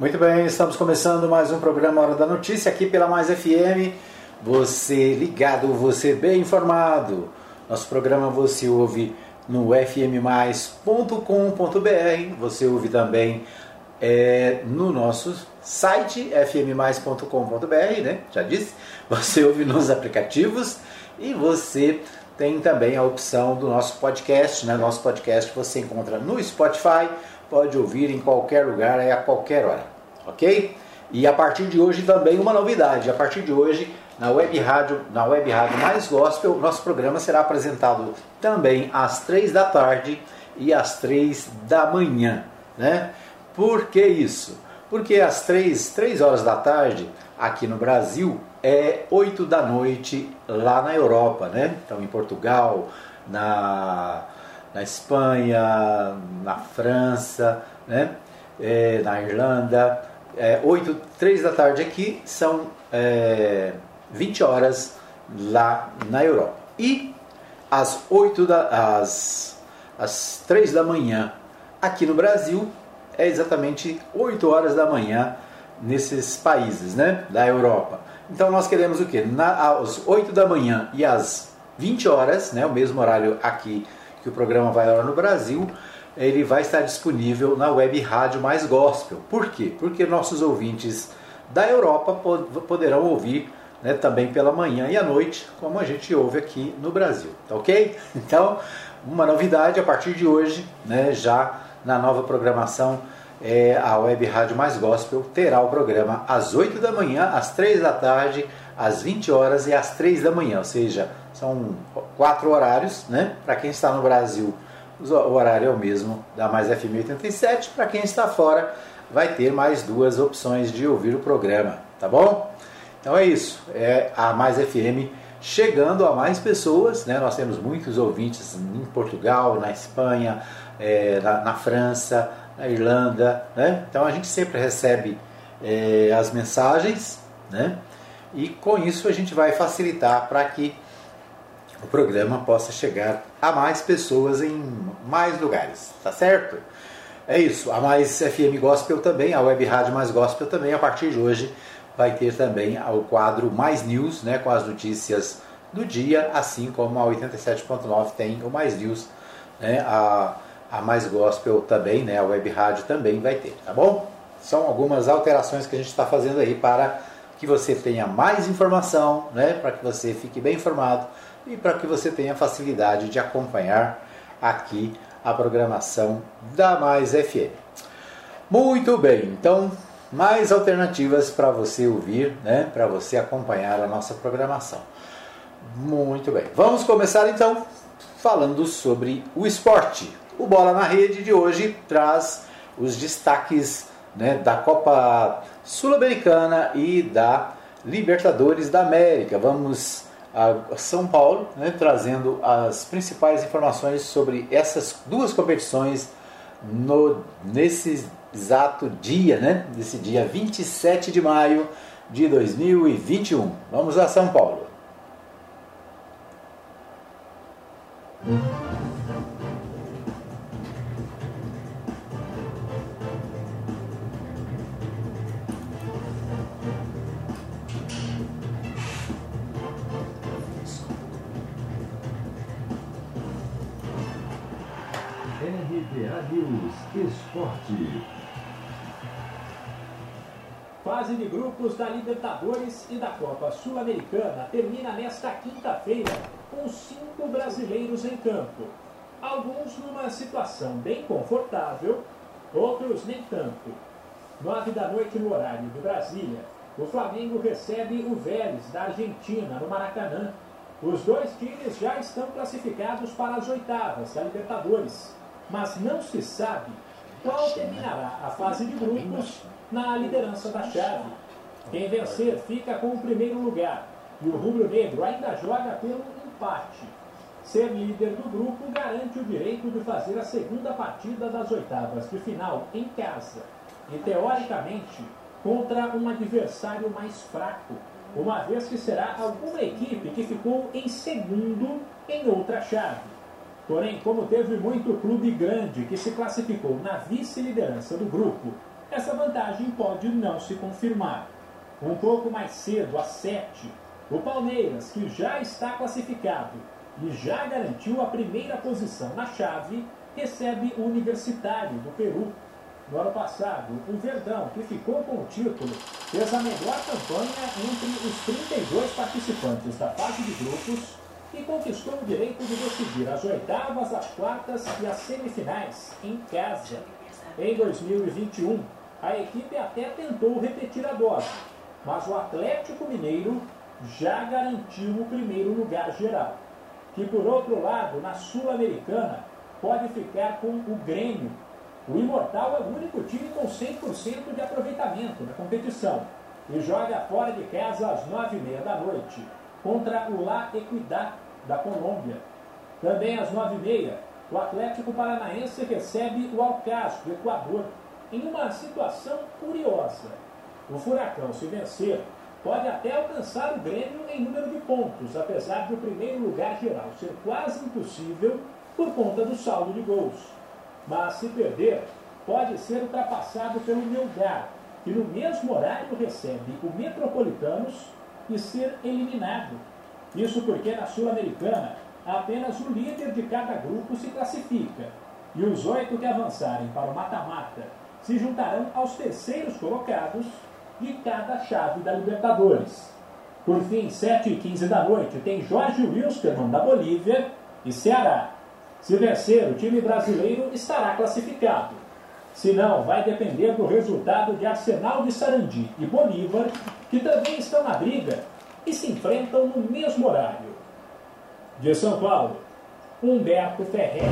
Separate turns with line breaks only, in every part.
Muito bem, estamos começando mais um programa Hora da Notícia aqui pela Mais FM. Você ligado, você bem informado. Nosso programa você ouve no fmmais.com.br, você ouve também é, no nosso site fmmais.com.br, né? Já disse. Você ouve nos aplicativos e você tem também a opção do nosso podcast, né? Nosso podcast você encontra no Spotify pode ouvir em qualquer lugar e a qualquer hora, ok? E a partir de hoje também uma novidade. A partir de hoje, na web rádio, na web rádio Mais Gospel, nosso programa será apresentado também às três da tarde e às três da manhã, né? Por que isso? Porque às três, três horas da tarde aqui no Brasil é oito da noite lá na Europa, né? Então em Portugal, na na Espanha, na França, né? É, na Irlanda. É, 8, 3 da tarde aqui são é, 20 horas lá na Europa. E às 8 da, às, às 3 da manhã aqui no Brasil é exatamente 8 horas da manhã nesses países né, da Europa. Então nós queremos o quê? Na, às 8 da manhã e às 20 horas, né, o mesmo horário aqui que o programa vai lá no Brasil, ele vai estar disponível na web Rádio Mais Gospel. Por quê? Porque nossos ouvintes da Europa poderão ouvir né, também pela manhã e à noite, como a gente ouve aqui no Brasil, tá ok? Então, uma novidade a partir de hoje, né, já na nova programação, é, a Web Rádio Mais Gospel terá o programa às 8 da manhã, às 3 da tarde, às 20 horas e às 3 da manhã, ou seja, são quatro horários, né? Para quem está no Brasil, o horário é o mesmo da Mais FM 87. Para quem está fora, vai ter mais duas opções de ouvir o programa, tá bom? Então é isso, é a Mais FM chegando a mais pessoas, né? Nós temos muitos ouvintes em Portugal, na Espanha, é, na, na, França, na Irlanda, né? Então a gente sempre recebe é, as mensagens, né? E com isso a gente vai facilitar para que o programa possa chegar a mais pessoas em mais lugares, tá certo? É isso, a Mais FM Gospel também, a Web Rádio Mais Gospel também, a partir de hoje vai ter também o quadro Mais News, né, com as notícias do dia, assim como a 87.9 tem o Mais News, né, a, a Mais Gospel também, né, a Web Rádio também vai ter, tá bom? São algumas alterações que a gente está fazendo aí para que você tenha mais informação, né, para que você fique bem informado e para que você tenha facilidade de acompanhar aqui a programação da Mais FM. Muito bem, então mais alternativas para você ouvir, né, para você acompanhar a nossa programação. Muito bem, vamos começar então falando sobre o esporte. O Bola na Rede de hoje traz os destaques né, da Copa Sul-Americana e da Libertadores da América. Vamos a São Paulo, né, trazendo as principais informações sobre essas duas competições no, nesse exato dia, né, nesse dia 27 de maio de 2021. Vamos a São Paulo.
Esporte. Fase de grupos da Libertadores e da Copa Sul-Americana termina nesta quinta-feira com cinco brasileiros em campo. Alguns numa situação bem confortável, outros nem tanto. Nove da noite no horário de Brasília, o Flamengo recebe o Vélez da Argentina no Maracanã. Os dois times já estão classificados para as oitavas da Libertadores, mas não se sabe qual terminará a fase de grupos na liderança da chave. Quem vencer fica com o primeiro lugar e o rubro-negro ainda joga pelo empate. Ser líder do grupo garante o direito de fazer a segunda partida das oitavas de final em casa e, teoricamente, contra um adversário mais fraco, uma vez que será alguma equipe que ficou em segundo em outra chave. Porém, como teve muito clube grande que se classificou na vice-liderança do grupo, essa vantagem pode não se confirmar. Um pouco mais cedo, às 7, o Palmeiras, que já está classificado e já garantiu a primeira posição na chave, recebe o Universitário do Peru. No ano passado, o Verdão, que ficou com o título, fez a melhor campanha entre os 32 participantes da fase de grupos e conquistou o direito de decidir as oitavas, as quartas e as semifinais em casa. Em 2021, a equipe até tentou repetir a dose, mas o Atlético Mineiro já garantiu o primeiro lugar geral. Que por outro lado, na Sul-Americana, pode ficar com o Grêmio. O Imortal é o único time com 100% de aproveitamento na competição e joga fora de casa às 9h30 da noite contra o La Equidad da Colômbia. Também às 9h30, o Atlético Paranaense recebe o Alcaz do Equador em uma situação curiosa. O Furacão, se vencer, pode até alcançar o Grêmio em número de pontos, apesar do primeiro lugar geral ser quase impossível por conta do saldo de gols. Mas se perder, pode ser ultrapassado pelo Melgar, que no mesmo horário recebe o Metropolitanos e ser eliminado. Isso porque na Sul-Americana apenas o líder de cada grupo se classifica e os oito que avançarem para o mata-mata se juntarão aos terceiros colocados de cada chave da Libertadores. Por fim, 7 e 15 da noite, tem Jorge Wilstermann da Bolívia e Ceará. Se vencer, o time brasileiro estará classificado. Se não, vai depender do resultado de Arsenal de Sarandi e Bolívar, que também estão na briga e se enfrentam no mesmo horário. De São Paulo, Humberto Ferretti.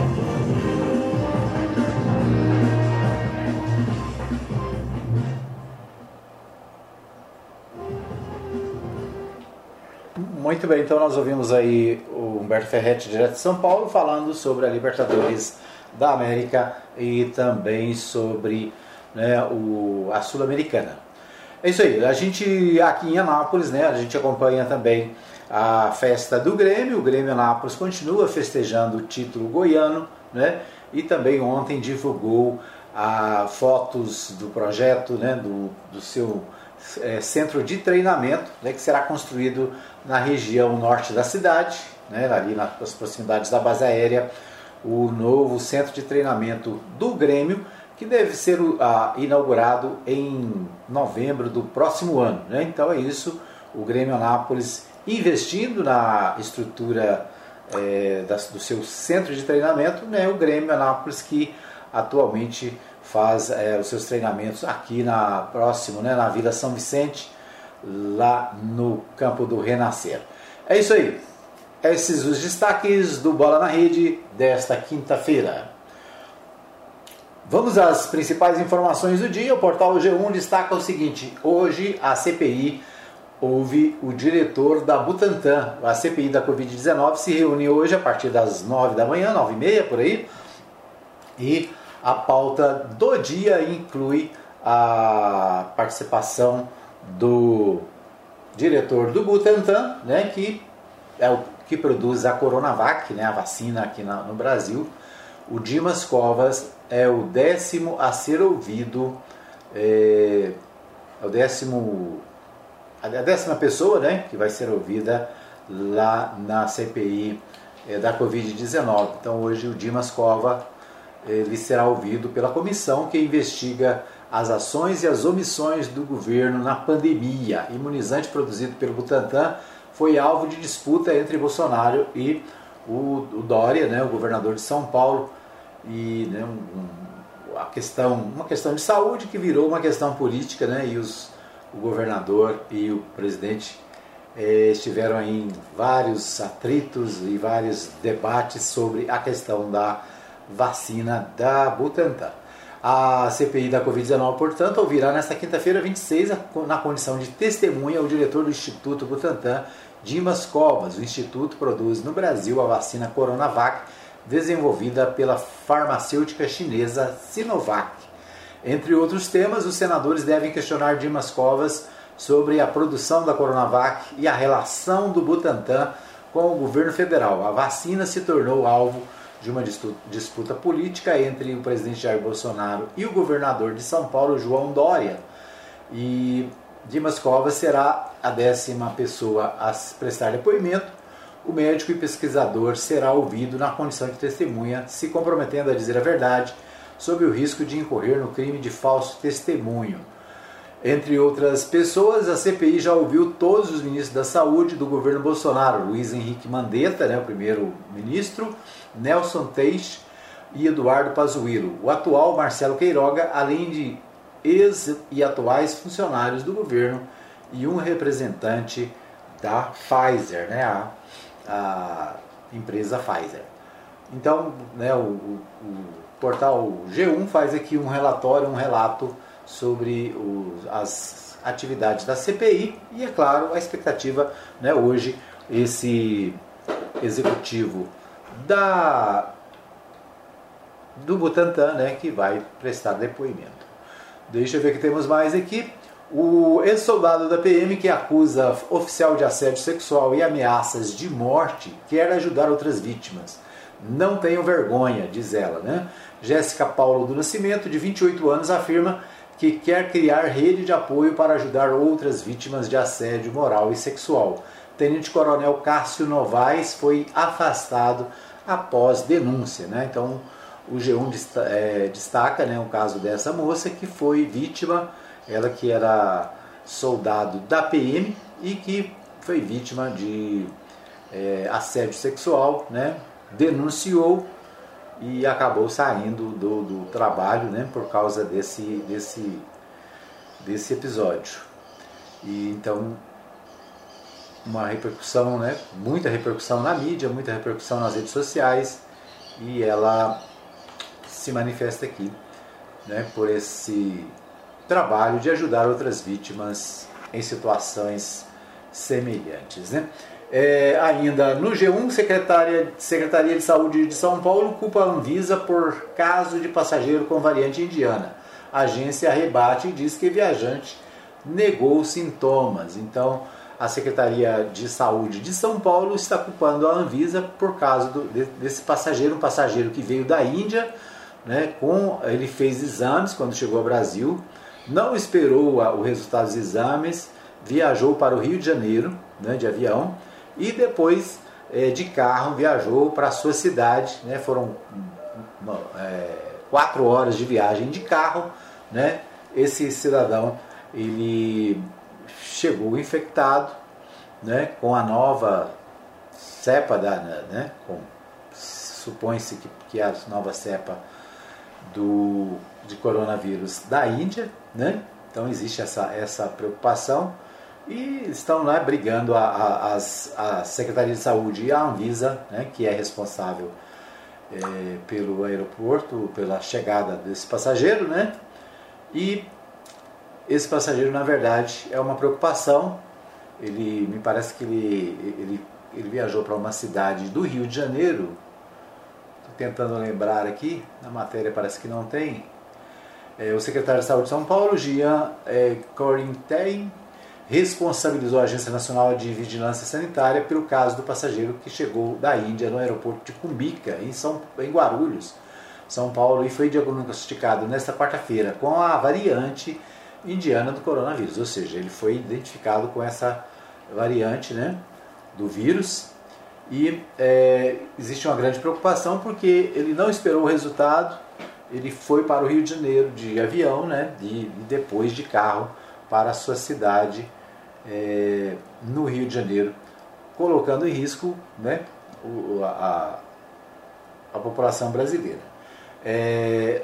Muito bem, então nós ouvimos aí o Humberto Ferretti, direto de São Paulo, falando sobre a Libertadores da América e também sobre né, o, a Sul-Americana. É isso aí, a gente aqui em Anápolis, né, a gente acompanha também a festa do Grêmio, o Grêmio Anápolis continua festejando o título goiano, né, e também ontem divulgou a, fotos do projeto, né, do, do seu é, centro de treinamento, né, que será construído na região norte da cidade, né, ali nas proximidades da base aérea, o novo centro de treinamento do Grêmio, que deve ser inaugurado em novembro do próximo ano. Né? Então é isso, o Grêmio Anápolis investindo na estrutura é, do seu centro de treinamento, né? o Grêmio Anápolis que atualmente faz é, os seus treinamentos aqui na próximo, né, na Vila São Vicente, lá no campo do Renascer. É isso aí. Esses os destaques do Bola na Rede desta quinta-feira. Vamos às principais informações do dia. O portal G1 destaca o seguinte: hoje a CPI houve o diretor da Butantan. A CPI da Covid-19 se reúne hoje a partir das 9 da manhã, 9 e meia por aí. E a pauta do dia inclui a participação do diretor do Butantan, né, que é o que produz a Coronavac, né, a vacina aqui na, no Brasil. O Dimas Covas é o décimo a ser ouvido, é, é o décimo, a décima pessoa né, que vai ser ouvida lá na CPI é, da Covid-19. Então hoje o Dimas Cova ele será ouvido pela comissão que investiga as ações e as omissões do governo na pandemia. Imunizante produzido pelo Butantan foi alvo de disputa entre Bolsonaro e o, o Dória, né, o governador de São Paulo, e né, um, a questão, uma questão de saúde que virou uma questão política, né, e os, o governador e o presidente eh, estiveram em vários atritos e vários debates sobre a questão da vacina da Butantan. A CPI da Covid-19, portanto, ouvirá nesta quinta-feira, 26, na condição de testemunha, o diretor do Instituto Butantan, Dimas Covas. O Instituto produz no Brasil a vacina Coronavac, desenvolvida pela farmacêutica chinesa Sinovac. Entre outros temas, os senadores devem questionar Dimas Covas sobre a produção da Coronavac e a relação do Butantan com o governo federal. A vacina se tornou alvo de uma disputa política entre o presidente Jair Bolsonaro e o governador de São Paulo, João Dória. E Dimas Covas será a décima pessoa a prestar depoimento. O médico e pesquisador será ouvido na condição de testemunha, se comprometendo a dizer a verdade sob o risco de incorrer no crime de falso testemunho. Entre outras pessoas, a CPI já ouviu todos os ministros da Saúde do governo Bolsonaro, Luiz Henrique Mandetta, né, o primeiro-ministro, Nelson Teix e Eduardo Pazuello, o atual Marcelo Queiroga, além de ex e atuais funcionários do governo e um representante da Pfizer, né, a, a empresa Pfizer. Então, né, o, o, o portal G1 faz aqui um relatório, um relato sobre os, as atividades da CPI e, é claro, a expectativa, né, hoje, esse executivo da do Butantan, né, que vai prestar depoimento. Deixa eu ver que temos mais aqui. O ex-soldado da PM que acusa oficial de assédio sexual e ameaças de morte quer ajudar outras vítimas. Não tenham vergonha, diz ela, né? Jéssica Paulo do Nascimento, de 28 anos, afirma que quer criar rede de apoio para ajudar outras vítimas de assédio moral e sexual. Tenente Coronel Cássio Novaes foi afastado após denúncia. Né? Então, o G1 é, destaca né, o caso dessa moça que foi vítima, ela que era soldado da PM e que foi vítima de é, assédio sexual, né? denunciou e acabou saindo do, do trabalho né, por causa desse, desse, desse episódio. E então uma repercussão, né, muita repercussão na mídia, muita repercussão nas redes sociais e ela se manifesta aqui né, por esse trabalho de ajudar outras vítimas em situações semelhantes. Né? É, ainda no G1, Secretaria, Secretaria de Saúde de São Paulo culpa a Anvisa por caso de passageiro com variante indiana. A agência rebate e diz que viajante negou sintomas. Então, a Secretaria de Saúde de São Paulo está culpando a Anvisa por causa do, desse passageiro, um passageiro que veio da Índia, né, com, ele fez exames quando chegou ao Brasil, não esperou o resultado dos exames, viajou para o Rio de Janeiro né, de avião e depois é, de carro viajou para a sua cidade. Né? Foram é, quatro horas de viagem de carro. Né? Esse cidadão ele chegou infectado né? com a nova cepa da, né? Supõe-se que, que a nova cepa do, de coronavírus da Índia, né? Então existe essa, essa preocupação e estão lá brigando a, a, as, a Secretaria de Saúde e a Anvisa, né, que é responsável é, pelo aeroporto, pela chegada desse passageiro, né? E esse passageiro, na verdade, é uma preocupação. Ele me parece que ele, ele, ele viajou para uma cidade do Rio de Janeiro. Estou tentando lembrar aqui, na matéria parece que não tem. É, o secretário de Saúde de São Paulo, Jean é, responsabilizou a Agência Nacional de Vigilância Sanitária pelo caso do passageiro que chegou da Índia no aeroporto de Cumbica, em, São, em Guarulhos, São Paulo, e foi diagnosticado nesta quarta-feira com a variante indiana do coronavírus, ou seja, ele foi identificado com essa variante né, do vírus e é, existe uma grande preocupação porque ele não esperou o resultado, ele foi para o Rio de Janeiro de avião né, e depois de carro para a sua cidade é, no Rio de Janeiro, colocando em risco né, o, a, a, população brasileira. É,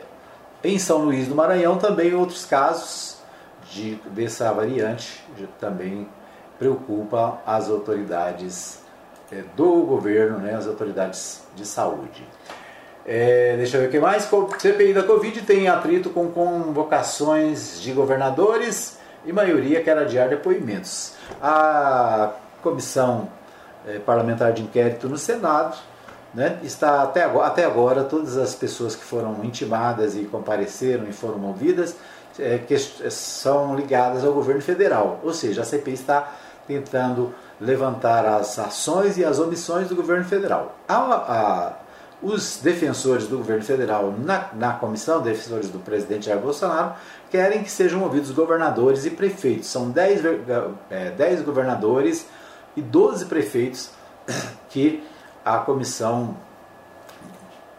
em São Luís do Maranhão também outros casos de, dessa variante também preocupa as autoridades é, do governo, né, as autoridades de saúde. É, deixa eu ver o que mais. CPI da Covid tem atrito com convocações de governadores e maioria quer adiar depoimentos. A comissão eh, parlamentar de inquérito no Senado né, está até agora, até agora, todas as pessoas que foram intimadas e compareceram e foram ouvidas é, que são ligadas ao governo federal. Ou seja, a CPI está tentando levantar as ações e as omissões do governo federal. A, a, os defensores do governo federal na, na comissão, defensores do presidente Jair Bolsonaro, querem que sejam ouvidos governadores e prefeitos. São 10, é, 10 governadores e 12 prefeitos que a comissão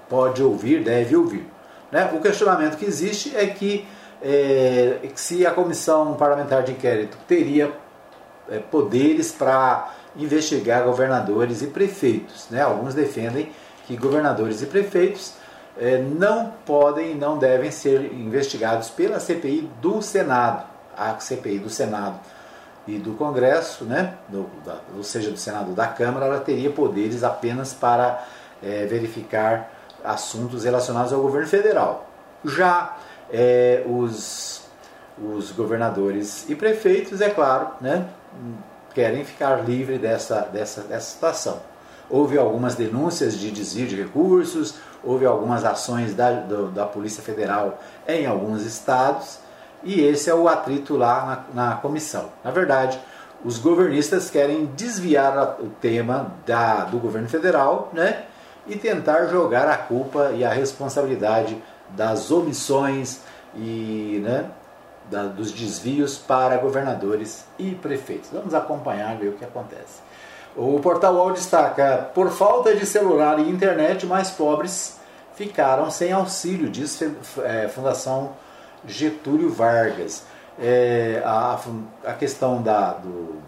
pode ouvir, deve ouvir. Né? O questionamento que existe é que é, se a comissão parlamentar de inquérito teria é, poderes para investigar governadores e prefeitos. Né? Alguns defendem que governadores e prefeitos é, não podem e não devem ser investigados pela CPI do Senado, a CPI do Senado e do Congresso, né? Do, da, ou seja, do Senado da Câmara, ela teria poderes apenas para é, verificar assuntos relacionados ao governo federal. Já é, os, os governadores e prefeitos, é claro, né? querem ficar livre dessa, dessa, dessa situação. Houve algumas denúncias de desvio de recursos, houve algumas ações da, do, da Polícia Federal em alguns estados, e esse é o atrito lá na, na comissão. Na verdade, os governistas querem desviar o tema da, do governo federal né, e tentar jogar a culpa e a responsabilidade das omissões e né, da, dos desvios para governadores e prefeitos. Vamos acompanhar ver o que acontece. O portal UOL destaca: por falta de celular e internet, mais pobres ficaram sem auxílio, diz é, Fundação Getúlio Vargas. É, a, a questão da, do,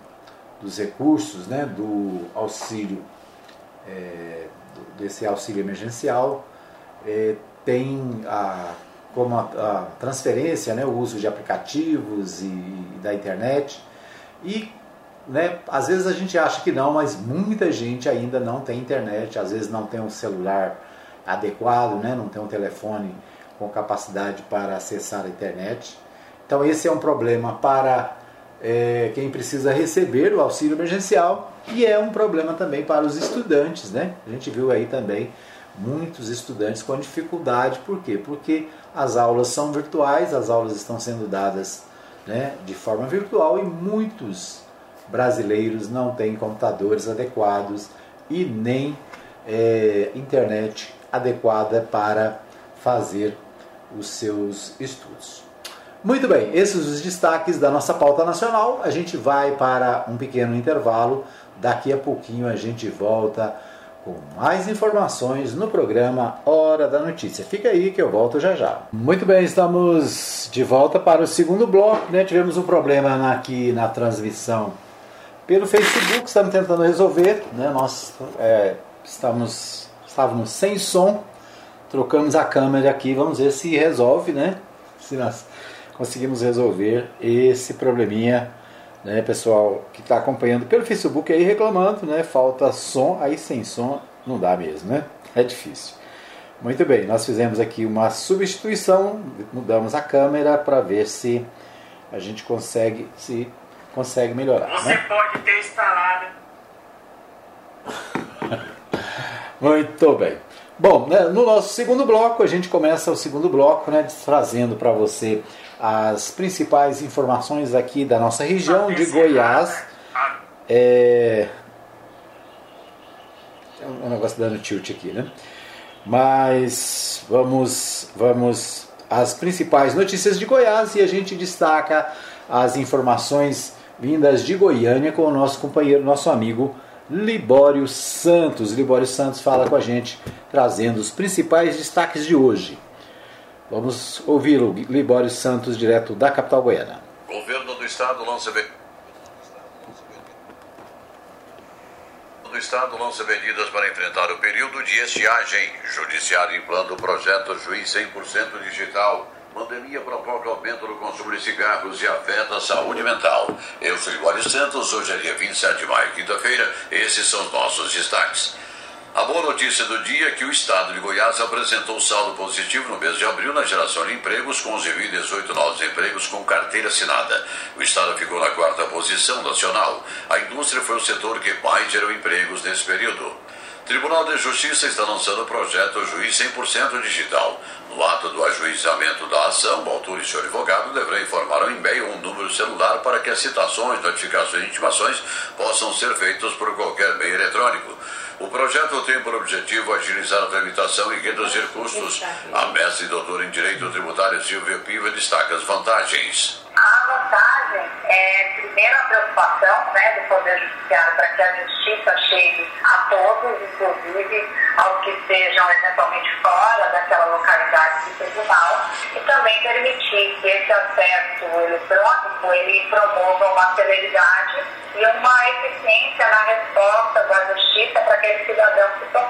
dos recursos, né, do auxílio, é, desse auxílio emergencial, é, tem a como a, a transferência, né, o uso de aplicativos e, e da internet. E né, às vezes a gente acha que não, mas muita gente ainda não tem internet, às vezes não tem um celular adequado, né, não tem um telefone com capacidade para acessar a internet. Então esse é um problema para é, quem precisa receber o auxílio emergencial e é um problema também para os estudantes, né? A gente viu aí também muitos estudantes com dificuldade, por quê? Porque as aulas são virtuais, as aulas estão sendo dadas né, de forma virtual e muitos brasileiros não têm computadores adequados e nem é, internet adequada para fazer os seus estudos. Muito bem, esses os destaques da nossa pauta nacional. A gente vai para um pequeno intervalo. Daqui a pouquinho a gente volta com mais informações no programa Hora da Notícia. Fica aí que eu volto já já. Muito bem, estamos de volta para o segundo bloco. Né? Tivemos um problema aqui na transmissão pelo Facebook, estamos tentando resolver. Né? Nós é, estamos, estávamos sem som, trocamos a câmera aqui, vamos ver se resolve, né? Se nós conseguimos resolver esse probleminha né, pessoal que está acompanhando pelo Facebook aí reclamando, né, falta som, aí sem som não dá mesmo, né? É difícil. Muito bem, nós fizemos aqui uma substituição, mudamos a câmera para ver se a gente consegue se consegue melhorar.
Você
né?
pode ter instalado.
Muito bem. Bom, né, no nosso segundo bloco, a gente começa o segundo bloco, né, trazendo para você as principais informações aqui da nossa região de Goiás. É, é um negócio dando tilt aqui, né? Mas vamos, vamos às principais notícias de Goiás e a gente destaca as informações vindas de Goiânia com o nosso companheiro, nosso amigo Libório Santos. Libório Santos fala com a gente, trazendo os principais destaques de hoje. Vamos ouvi-lo, Libório Santos, direto da capital goiana.
Governo do Estado lança do Estado lança medidas para enfrentar o período de estiagem. Judiciário implanta o projeto Juiz 100% Digital. Pandemia provoca aumento no consumo de cigarros e afeta a saúde mental. Eu sou Libório Santos, hoje é dia 27 de maio, quinta-feira. Esses são os nossos destaques. A boa notícia do dia é que o estado de Goiás apresentou saldo positivo no mês de abril na geração de empregos, com 11.018 novos empregos com carteira assinada. O estado ficou na quarta posição nacional. A indústria foi o setor que mais gerou empregos nesse período. Tribunal de Justiça está lançando o projeto Juiz 100% Digital. No ato do ajuizamento da ação, o autor e seu advogado deverão informar ao e-mail um número celular para que as citações, notificações e intimações possam ser feitas por qualquer meio eletrônico. O projeto tem por objetivo agilizar a tramitação e reduzir custos. A mestre e doutora em Direito Tributário Silvia Piva destaca as vantagens.
A vantagem é, primeiro, a preocupação né, do Poder Judiciário para que a justiça chegue a todos, inclusive aos que estejam eventualmente fora daquela localidade de tribunal, e também permitir que esse acesso eletrônico ele promova uma celeridade e uma eficiência na resposta da justiça para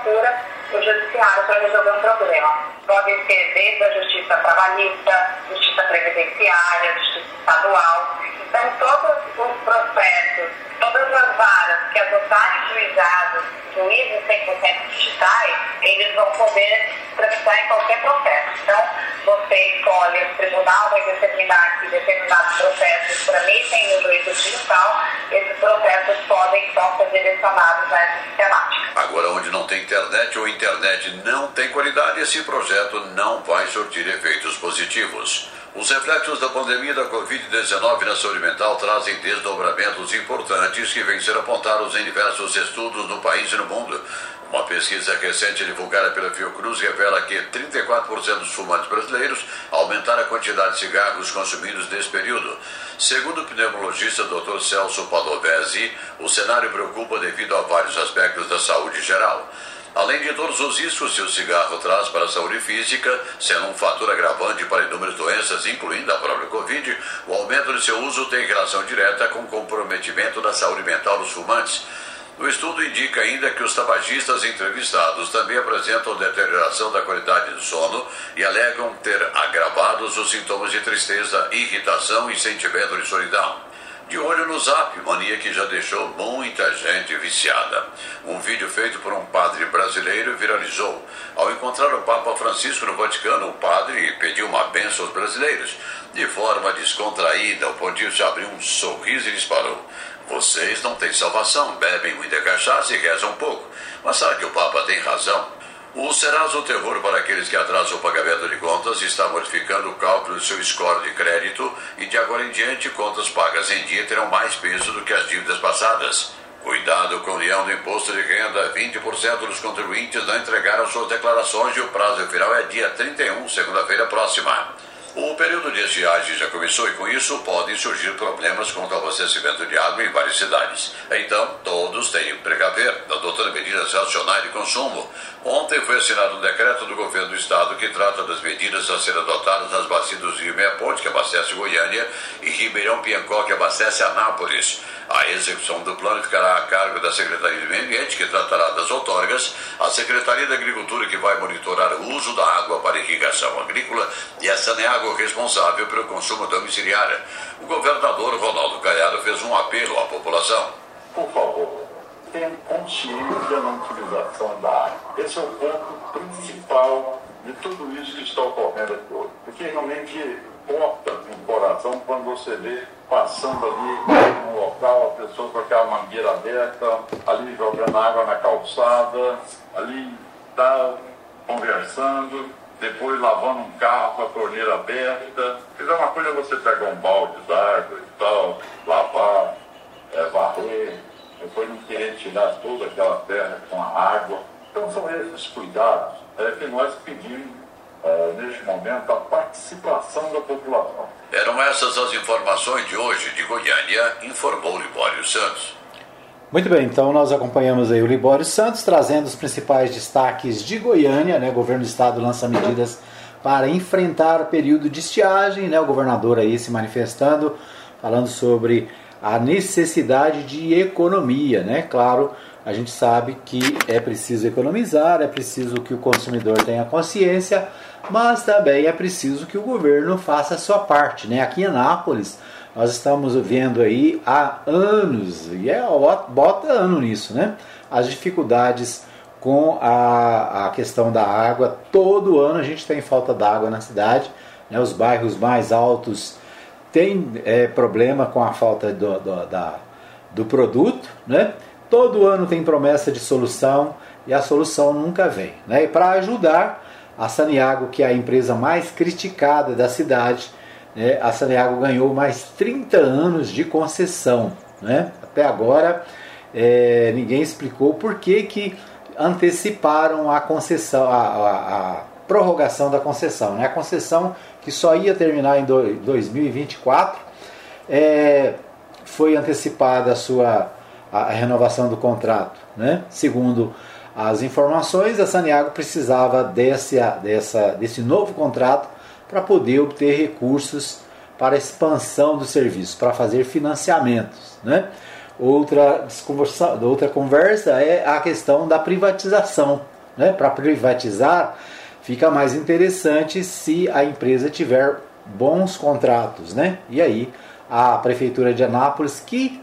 procura o judiciário para resolver um problema. Pode ser desde a justiça trabalhista, justiça previdenciária, justiça estadual. Então, todos os processos, todas as varas que adotarem juizados, juízes 100% digitais, eles vão poder tramitar em qualquer processo. Então, você escolhe, o tribunal vai determinar que determinados processos tramitem no juízo digital, esses processos podem então ser direcionados a essa sistemática.
Agora, onde não tem internet ou internet não tem qualidade, esse projeto não vai surtir efeitos positivos. Os reflexos da pandemia da Covid-19 na saúde mental trazem desdobramentos importantes que vêm ser apontados em diversos estudos no país e no mundo. Uma pesquisa recente divulgada pela Fiocruz revela que 34% dos fumantes brasileiros aumentaram a quantidade de cigarros consumidos nesse período. Segundo o pneumologista Dr. Celso Padovesi, o cenário preocupa devido a vários aspectos da saúde geral. Além de todos os riscos que o cigarro traz para a saúde física, sendo um fator agravante para inúmeras doenças, incluindo a própria Covid, o aumento de seu uso tem relação direta com o comprometimento da saúde mental dos fumantes. O estudo indica ainda que os tabagistas entrevistados também apresentam deterioração da qualidade do sono e alegam ter agravados os sintomas de tristeza, irritação e sentimento de solidão. De olho no zap, mania que já deixou muita gente viciada. Um vídeo feito por um padre brasileiro viralizou. Ao encontrar o Papa Francisco no Vaticano, o padre pediu uma benção aos brasileiros. De forma descontraída, o pontífice abriu um sorriso e disparou. Vocês não têm salvação, bebem muita cachaça e rezam pouco. Mas sabe que o Papa tem razão? O Serasa Terror para aqueles que atrasam o pagamento de contas está modificando o cálculo do seu score de crédito e de agora em diante contas pagas em dia terão mais peso do que as dívidas passadas. Cuidado com o leão do imposto de renda. 20% dos contribuintes não entregaram suas declarações e o prazo final é dia 31, segunda-feira próxima. O período de estiagem já começou e com isso podem surgir problemas com o abastecimento de água em várias cidades. Então, todos têm que precaver, adotando medidas racionais de consumo. Ontem foi assinado um decreto do governo do estado que trata das medidas a serem adotadas nas bacias do Rio Meia Ponte, que abastece Goiânia, e Ribeirão Piancó, que abastece Anápolis. A execução do plano ficará a cargo da Secretaria de Meio Ambiente, que tratará das outorgas, a Secretaria da Agricultura, que vai monitorar o uso da água para irrigação agrícola, e a Saneago, responsável pelo consumo domiciliário. O governador Ronaldo Caiado fez um apelo à população.
Por favor, tenha consciência na utilização da água. Esse é o ponto principal de tudo isso que está ocorrendo aqui hoje. Porque realmente corta no coração quando você vê passando ali no local a pessoa com aquela mangueira aberta, ali jogando água na calçada, ali está conversando, depois lavando um carro com a torneira aberta. Quer dizer, uma coisa é você pegar um balde d'água e tal, lavar, é, varrer, depois não querer tirar toda aquela terra com a água. Então são esses cuidados é, que nós pedimos é, neste momento a participação da população.
Eram essas as informações de hoje de Goiânia, informou Libório Santos.
Muito bem, então nós acompanhamos aí o Libório Santos trazendo os principais destaques de Goiânia, né? O governo do estado lança medidas para enfrentar o período de estiagem, né? O governador aí se manifestando, falando sobre a necessidade de economia, né? Claro, a gente sabe que é preciso economizar, é preciso que o consumidor tenha consciência, mas também é preciso que o governo faça a sua parte, né? Aqui em Anápolis, nós estamos vendo aí há anos, e é bota ano nisso, né? As dificuldades com a, a questão da água. Todo ano a gente tem falta d'água na cidade. Né? Os bairros mais altos têm é, problema com a falta do, do, da, do produto. Né? Todo ano tem promessa de solução e a solução nunca vem. Né? E para ajudar, a Saniago, que é a empresa mais criticada da cidade, né, a Saneago ganhou mais 30 anos de concessão. Né? Até agora é, ninguém explicou por que, que anteciparam a concessão, a, a, a prorrogação da concessão. Né? A concessão que só ia terminar em 2024 é, foi antecipada a sua a renovação do contrato. Né? Segundo as informações, a Saniago precisava desse, dessa, desse novo contrato para poder obter recursos para expansão do serviço, para fazer financiamentos. Né? Outra, outra conversa é a questão da privatização. Né? Para privatizar, fica mais interessante se a empresa tiver bons contratos. Né? E aí, a Prefeitura de Anápolis, que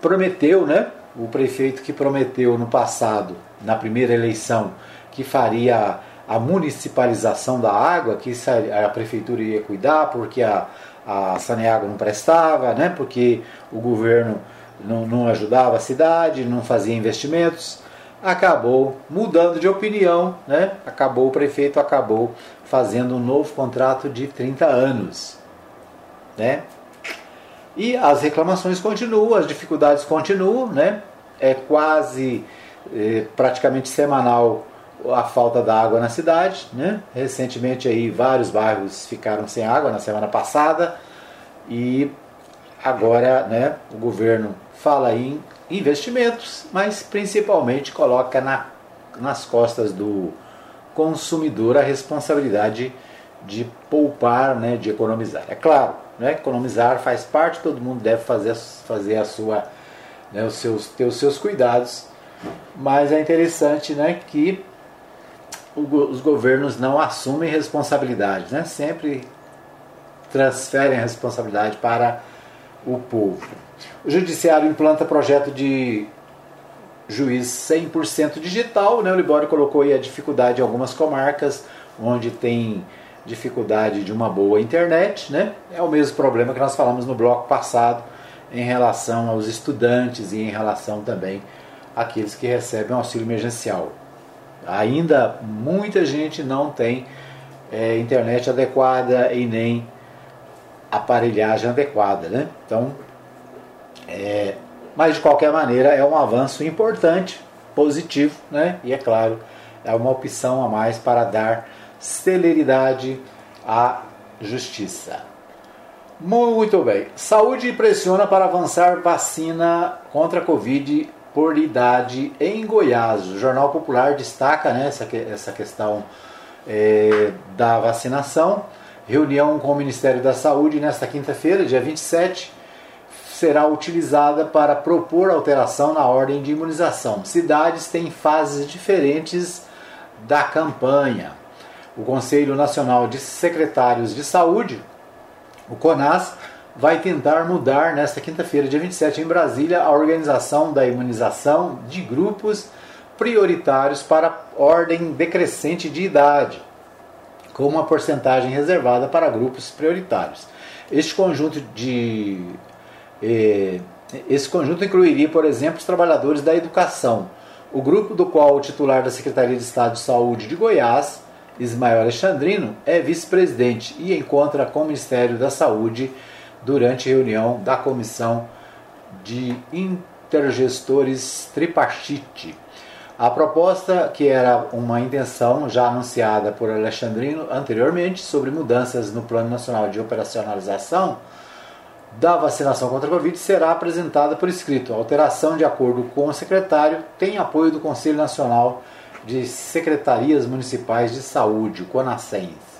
prometeu, né? o prefeito que prometeu no passado, na primeira eleição, que faria a municipalização da água, que a prefeitura ia cuidar, porque a, a Saneago não prestava, né? porque o governo não, não ajudava a cidade, não fazia investimentos, acabou mudando de opinião, né? acabou o prefeito acabou fazendo um novo contrato de 30 anos. Né? E as reclamações continuam, as dificuldades continuam, né? é quase é, praticamente semanal a falta da água na cidade. Né? Recentemente aí vários bairros ficaram sem água na semana passada e agora né, o governo fala em investimentos, mas principalmente coloca na, nas costas do consumidor a responsabilidade de poupar, né, de economizar. É claro, né, economizar faz parte, todo mundo deve fazer, fazer a sua, né, os seus, ter os seus cuidados, mas é interessante né, que os governos não assumem responsabilidade, né, sempre transferem a responsabilidade para o povo. O Judiciário implanta projeto de juiz 100% digital. Né? O Libório colocou aí a dificuldade em algumas comarcas onde tem dificuldade de uma boa internet. Né? É o mesmo problema que nós falamos no bloco passado em relação aos estudantes e em relação também àqueles que recebem auxílio emergencial. Ainda muita gente não tem é, internet adequada e nem aparelhagem adequada. Né? Então, é, mas de qualquer maneira é um avanço importante, positivo, né? e é claro, é uma opção a mais para dar celeridade à justiça. Muito bem. Saúde pressiona para avançar vacina contra a Covid por idade em Goiás. O Jornal Popular destaca né, essa, essa questão é, da vacinação. Reunião com o Ministério da Saúde nesta quinta-feira, dia 27, será utilizada para propor alteração na ordem de imunização. Cidades têm fases diferentes da campanha. O Conselho Nacional de Secretários de Saúde, o CONAS, vai tentar mudar nesta quinta-feira, dia 27, em Brasília, a organização da imunização de grupos prioritários para ordem decrescente de idade com uma porcentagem reservada para grupos prioritários. Este conjunto de eh, esse conjunto incluiria, por exemplo, os trabalhadores da educação, o grupo do qual o titular da Secretaria de Estado de Saúde de Goiás, Ismael Alexandrino, é vice-presidente e encontra com o Ministério da Saúde durante reunião da Comissão de Intergestores Tripartite a proposta, que era uma intenção já anunciada por Alexandrino anteriormente sobre mudanças no Plano Nacional de Operacionalização da vacinação contra a Covid, será apresentada por escrito. A alteração, de acordo com o secretário, tem apoio do Conselho Nacional de Secretarias Municipais de Saúde, o CONASENS.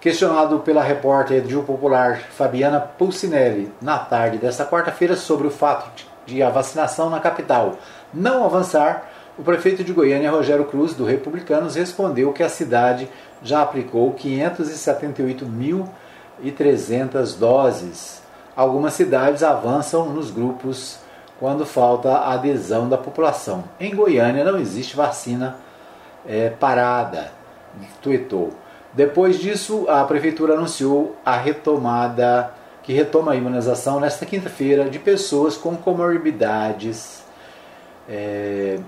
Questionado pela repórter do Popular Fabiana Pulcinelli na tarde desta quarta-feira sobre o fato de a vacinação na capital não avançar, o prefeito de Goiânia, Rogério Cruz, do Republicanos, respondeu que a cidade já aplicou 578.300 doses. Algumas cidades avançam nos grupos quando falta a adesão da população. Em Goiânia não existe vacina é, parada, tuitou. Depois disso, a prefeitura anunciou a retomada, que retoma a imunização nesta quinta-feira de pessoas com comorbidades. É,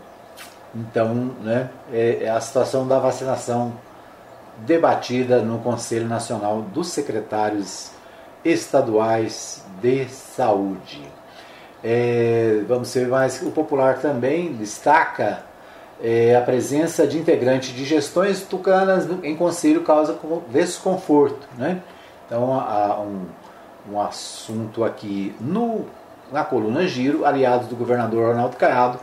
então, né, é, é a situação da vacinação debatida no Conselho Nacional dos Secretários Estaduais de Saúde. É, vamos ver mais, o Popular também destaca é, a presença de integrantes de gestões tucanas em conselho causa desconforto. Né? Então, há um, um assunto aqui no, na coluna Giro, aliados do governador Ronaldo Caiado,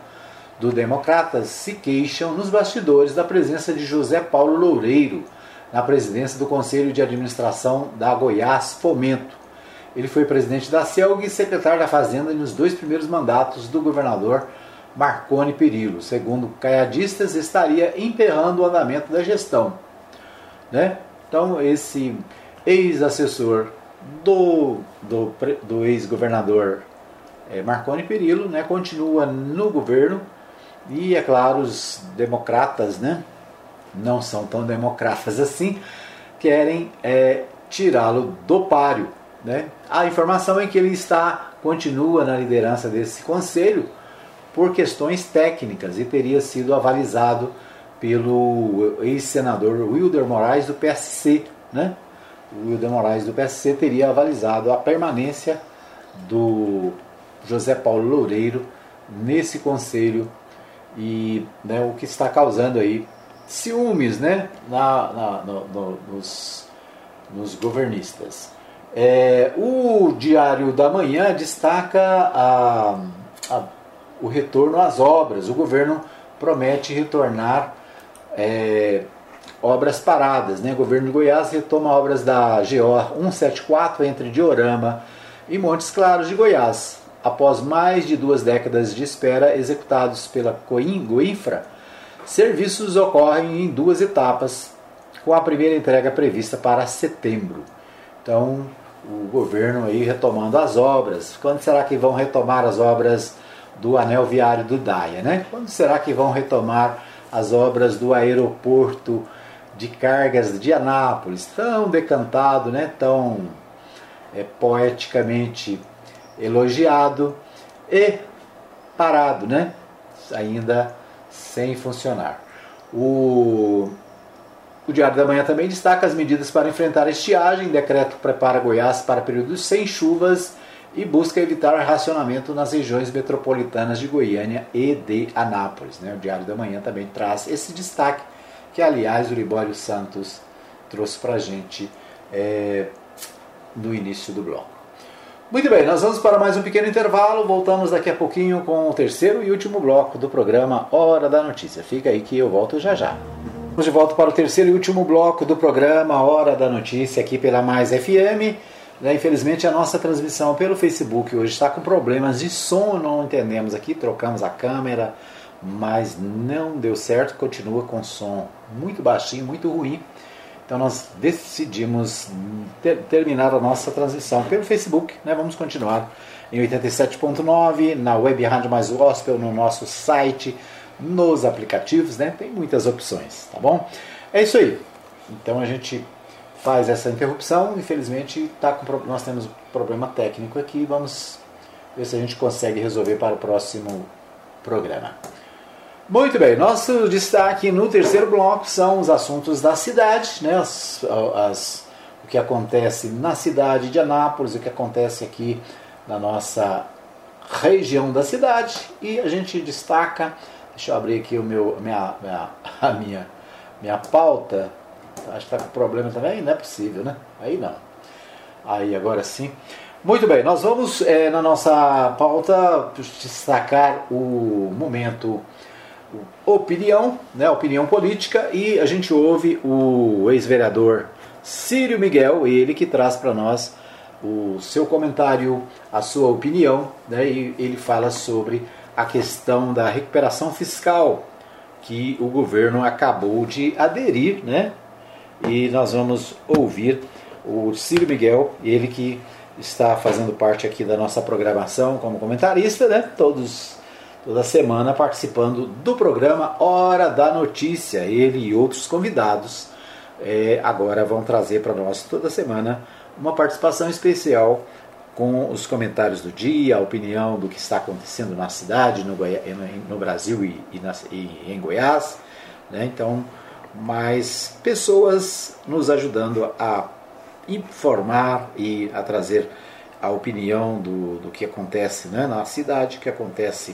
do Democratas, se queixam nos bastidores da presença de José Paulo Loureiro na presidência do Conselho de Administração da Goiás Fomento. Ele foi presidente da CELG e secretário da Fazenda nos dois primeiros mandatos do governador Marconi Perillo. Segundo caiadistas, estaria emperrando o andamento da gestão. Né? Então, esse ex-assessor do, do, do ex-governador é, Marconi Perillo né, continua no governo e, é claro, os democratas né, não são tão democratas assim, querem é, tirá-lo do páreo. Né? A informação é que ele está continua na liderança desse conselho por questões técnicas e teria sido avalizado pelo ex-senador Wilder Moraes do PSC. Né? O Wilder Moraes do PSC teria avalizado a permanência do José Paulo Loureiro nesse conselho e né, o que está causando aí ciúmes né, na, na no, no, nos, nos governistas. É, o Diário da Manhã destaca a, a, o retorno às obras. O governo promete retornar é, obras paradas. Né? O governo de Goiás retoma obras da GO 174 entre Diorama e Montes Claros de Goiás. Após mais de duas décadas de espera executados pela Coin, Goinfra, serviços ocorrem em duas etapas, com a primeira entrega prevista para setembro. Então, o governo aí retomando as obras. Quando será que vão retomar as obras do anel viário do Daia, né? Quando será que vão retomar as obras do aeroporto de cargas de Anápolis, tão decantado, né? Tão é, poeticamente elogiado e parado, né? Ainda sem funcionar. O o Diário da Manhã também destaca as medidas para enfrentar a estiagem. Decreto prepara Goiás para períodos sem chuvas e busca evitar racionamento nas regiões metropolitanas de Goiânia e de Anápolis. Né? O Diário da Manhã também traz esse destaque, que aliás o Libório Santos trouxe para a gente é, no início do bloco. Muito bem, nós vamos para mais um pequeno intervalo. Voltamos daqui a pouquinho com o terceiro e último bloco do programa Hora da Notícia. Fica aí que eu volto já já. Vamos de volta para o terceiro e último bloco do programa Hora da Notícia aqui pela Mais FM. Né, infelizmente a nossa transmissão pelo Facebook hoje está com problemas de som, não entendemos aqui, trocamos a câmera, mas não deu certo, continua com som muito baixinho, muito ruim. Então nós decidimos ter, terminar a nossa transmissão pelo Facebook, né? vamos continuar em 87.9, na Web Rádio Mais Gospel, no nosso site, nos aplicativos, né? Tem muitas opções, tá bom? É isso aí. Então a gente faz essa interrupção. Infelizmente, tá com, nós temos um problema técnico aqui. Vamos ver se a gente consegue resolver para o próximo programa. Muito bem, nosso destaque no terceiro bloco são os assuntos da cidade, né? As, as, o que acontece na cidade de Anápolis, o que acontece aqui na nossa região da cidade e a gente destaca Deixa eu abrir aqui o meu, minha, minha, a minha, minha pauta. Acho que está com problema também? Não é possível, né? Aí não. Aí agora sim. Muito bem, nós vamos é, na nossa pauta destacar o momento opinião, né, opinião política, e a gente ouve o ex-vereador Círio Miguel, ele que traz para nós o seu comentário, a sua opinião, né, e ele fala sobre a questão da recuperação fiscal que o governo acabou de aderir, né? E nós vamos ouvir o Ciro Miguel, ele que está fazendo parte aqui da nossa programação como comentarista, né? Todos toda semana participando do programa Hora da Notícia. Ele e outros convidados é, agora vão trazer para nós toda semana uma participação especial com os comentários do dia, a opinião do que está acontecendo na cidade, no, no Brasil e, e, na, e, em Goiás. Né? Então, mais pessoas nos ajudando a informar e a trazer a opinião do, do que acontece né? na cidade, o que acontece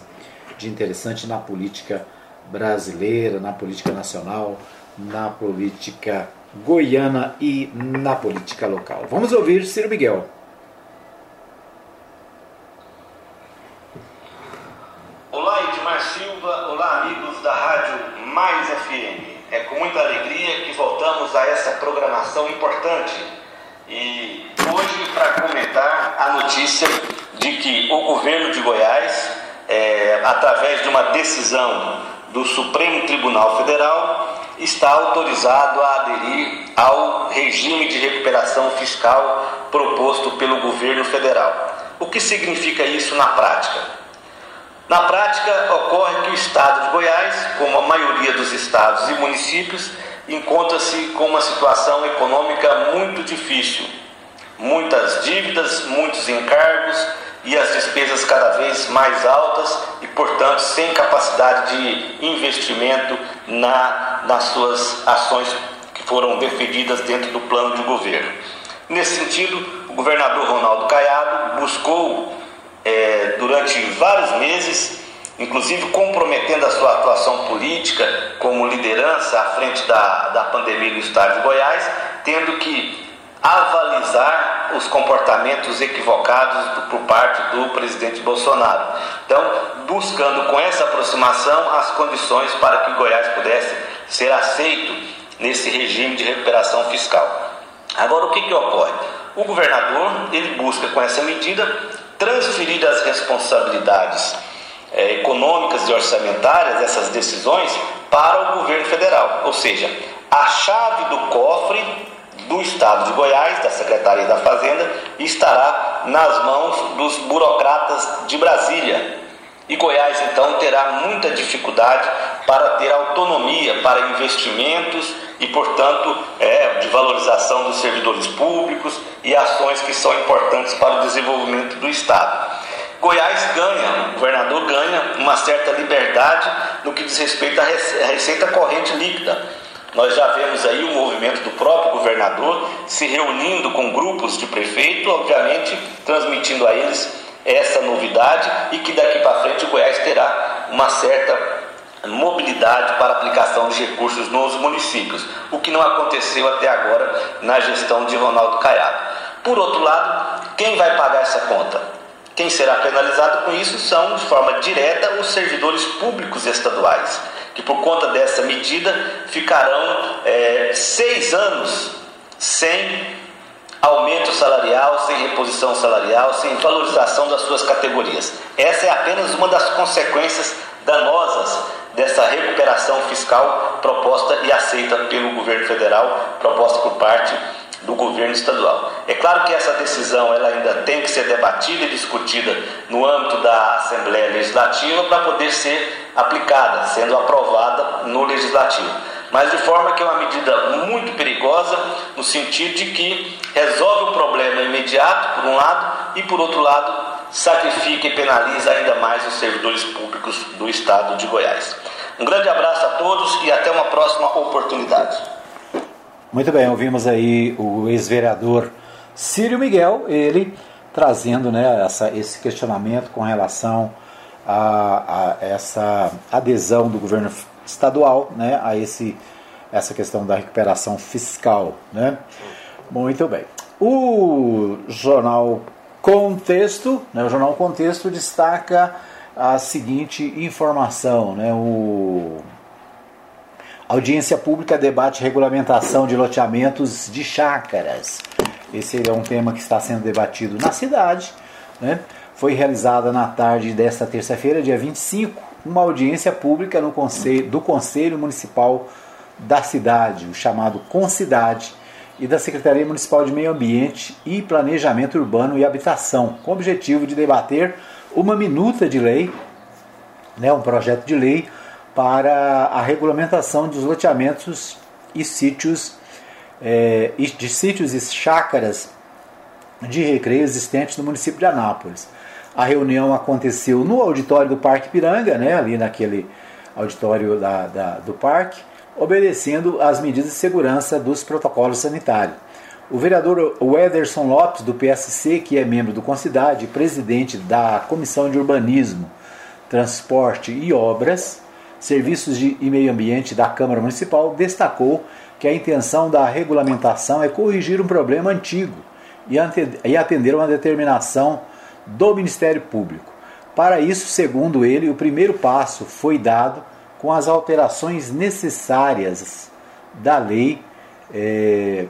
de interessante na política brasileira, na política nacional, na política goiana e na política local. Vamos ouvir Ciro Miguel.
Olá, Edmar Silva. Olá, amigos da Rádio Mais FM. É com muita alegria que voltamos a essa programação importante. E hoje, para comentar a notícia de que o governo de Goiás, é, através de uma decisão do Supremo Tribunal Federal, está autorizado a aderir ao regime de recuperação fiscal proposto pelo governo federal. O que significa isso na prática? Na prática, ocorre que o estado de Goiás, como a maioria dos estados e municípios, encontra-se com uma situação econômica muito difícil. Muitas dívidas, muitos encargos e as despesas cada vez mais altas e, portanto, sem capacidade de investimento na, nas suas ações que foram defendidas dentro do plano de governo. Nesse sentido, o governador Ronaldo Caiado buscou é, durante vários meses, inclusive comprometendo a sua atuação política como liderança à frente da, da pandemia no estado de Goiás, tendo que avalizar os comportamentos equivocados do, por parte do presidente Bolsonaro. Então, buscando com essa aproximação as condições para que Goiás pudesse ser aceito nesse regime de recuperação fiscal. Agora, o que, que ocorre? O governador ele busca com essa medida transferir as responsabilidades é, econômicas e orçamentárias dessas decisões para o governo federal, ou seja, a chave do cofre do Estado de Goiás, da Secretaria da Fazenda, estará nas mãos dos burocratas de Brasília. E Goiás então terá muita dificuldade para ter autonomia para investimentos e, portanto, é, de valorização dos servidores públicos e ações que são importantes para o desenvolvimento do Estado. Goiás ganha, o governador ganha uma certa liberdade no que diz respeito à receita corrente líquida. Nós já vemos aí o movimento do próprio governador se reunindo com grupos de prefeito, obviamente transmitindo a eles essa novidade e que daqui para frente o Goiás terá uma certa mobilidade para aplicação de recursos nos municípios, o que não aconteceu até agora na gestão de Ronaldo Caiado. Por outro lado, quem vai pagar essa conta? Quem será penalizado com isso são, de forma direta, os servidores públicos estaduais, que por conta dessa medida ficarão é, seis anos sem aumento salarial, sem reposição salarial, sem valorização das suas categorias. Essa é apenas uma das consequências danosas dessa recuperação fiscal proposta e aceita pelo governo federal, proposta por parte do governo estadual. É claro que essa decisão ela ainda tem que ser debatida e discutida no âmbito da Assembleia Legislativa para poder ser aplicada, sendo aprovada no Legislativo. Mas de forma que é uma medida muito perigosa, no sentido de que resolve o problema imediato, por um lado, e por outro lado, sacrifica e penaliza ainda mais os servidores públicos do estado de Goiás. Um grande abraço a todos e até uma próxima oportunidade.
Muito bem, ouvimos aí o ex-vereador Círio Miguel, ele trazendo né, essa, esse questionamento com relação a, a, essa adesão do governo estadual né, a esse, essa questão da recuperação fiscal. Né? Muito bem. O jornal Contexto, né, o jornal Contexto destaca a seguinte informação, né, o audiência pública debate regulamentação de loteamentos de chácaras. Esse é um tema que está sendo debatido na cidade, né? Foi realizada na tarde desta terça-feira, dia 25, uma audiência pública no conselho, do Conselho Municipal da cidade, o chamado Concidade, e da Secretaria Municipal de Meio Ambiente e Planejamento Urbano e Habitação, com o objetivo de debater uma minuta de lei, né, um projeto de lei para a regulamentação dos loteamentos e sítios é, de sítios e chácaras de recreio existentes no município de Anápolis. A reunião aconteceu no auditório do Parque Piranga, né, ali naquele auditório da, da do parque, obedecendo às medidas de segurança dos protocolos sanitários. O vereador Wederson Lopes, do PSC, que é membro do Concidade presidente da Comissão de Urbanismo, Transporte e Obras, Serviços de e Meio Ambiente da Câmara Municipal destacou que a intenção da regulamentação é corrigir um problema antigo e atender uma determinação do Ministério Público. Para isso, segundo ele, o primeiro passo foi dado com as alterações necessárias da lei, é,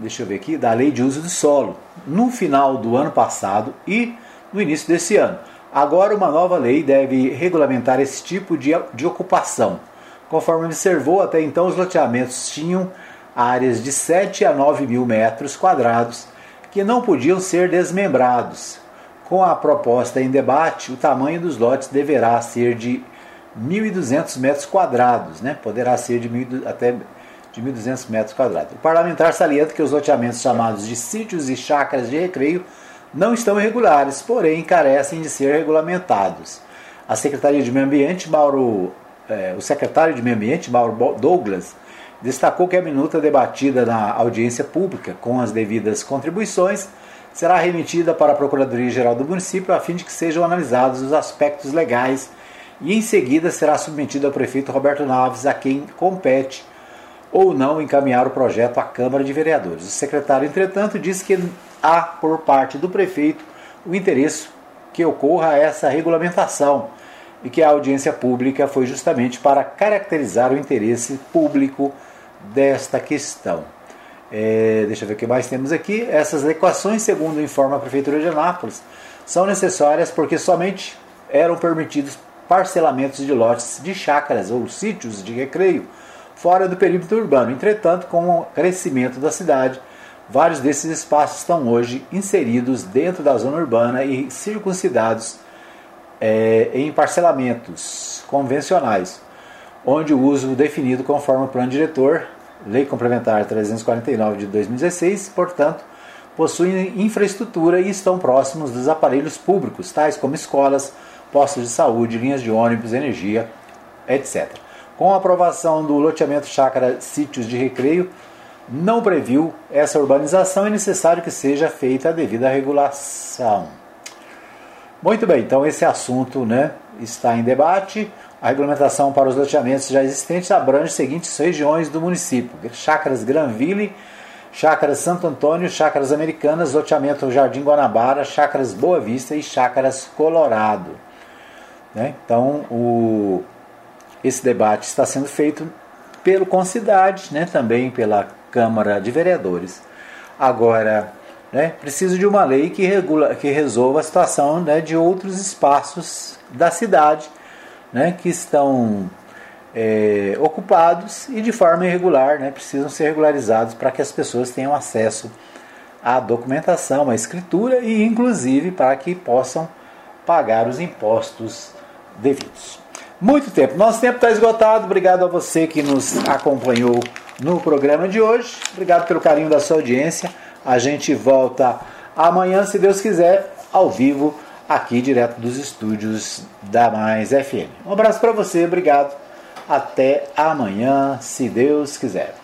deixa eu ver aqui, da lei de uso do solo, no final do ano passado e no início desse ano. Agora, uma nova lei deve regulamentar esse tipo de, de ocupação. Conforme observou, até então os loteamentos tinham áreas de 7 a 9 mil metros quadrados que não podiam ser desmembrados. Com a proposta em debate, o tamanho dos lotes deverá ser de 1.200 metros quadrados, né? poderá ser de 1, até de 1.200 metros quadrados. O parlamentar salienta que os loteamentos chamados de sítios e chácaras de recreio não estão irregulares, porém carecem de ser regulamentados. A Secretaria de Meio Ambiente, Mauro, eh, o secretário de Meio Ambiente, Mauro Douglas, destacou que a minuta debatida na audiência pública, com as devidas contribuições, será remetida para a Procuradoria-Geral do município a fim de que sejam analisados os aspectos legais e em seguida será submetido ao prefeito Roberto Naves, a quem compete ou não encaminhar o projeto à Câmara de Vereadores. O secretário, entretanto, disse que há por parte do prefeito o interesse que ocorra essa regulamentação e que a audiência pública foi justamente para caracterizar o interesse público desta questão. É, deixa eu ver o que mais temos aqui. Essas equações, segundo informa a Prefeitura de Anápolis, são necessárias porque somente eram permitidos parcelamentos de lotes de chácaras ou sítios de recreio fora do perímetro urbano. Entretanto, com o crescimento da cidade, vários desses espaços estão hoje inseridos dentro da zona urbana e circuncidados é, em parcelamentos convencionais, onde o uso definido conforme o plano diretor, Lei Complementar 349 de 2016, portanto, possuem infraestrutura e estão próximos dos aparelhos públicos, tais como escolas, postos de saúde, linhas de ônibus, energia, etc. Com a aprovação do loteamento chácara sítios de recreio, não previu essa urbanização, é necessário que seja feita a devida regulação. Muito bem, então esse assunto né, está em debate. A regulamentação para os loteamentos já existentes abrange as seguintes regiões do município: Chácaras Granville, Chácaras Santo Antônio, Chácaras Americanas, loteamento Jardim Guanabara, Chácaras Boa Vista e Chácaras Colorado. Né? Então, o, esse debate está sendo feito pelo Concidade, né, também pela Câmara de Vereadores. Agora, né, preciso de uma lei que, regula, que resolva a situação né, de outros espaços da cidade né, que estão é, ocupados e de forma irregular, né, precisam ser regularizados para que as pessoas tenham acesso à documentação, à escritura e, inclusive, para que possam pagar os impostos devidos. Muito tempo. Nosso tempo está esgotado. Obrigado a você que nos acompanhou no programa de hoje. Obrigado pelo carinho da sua audiência. A gente volta amanhã, se Deus quiser, ao vivo, aqui direto dos estúdios da Mais FM. Um abraço para você, obrigado. Até amanhã, se Deus quiser.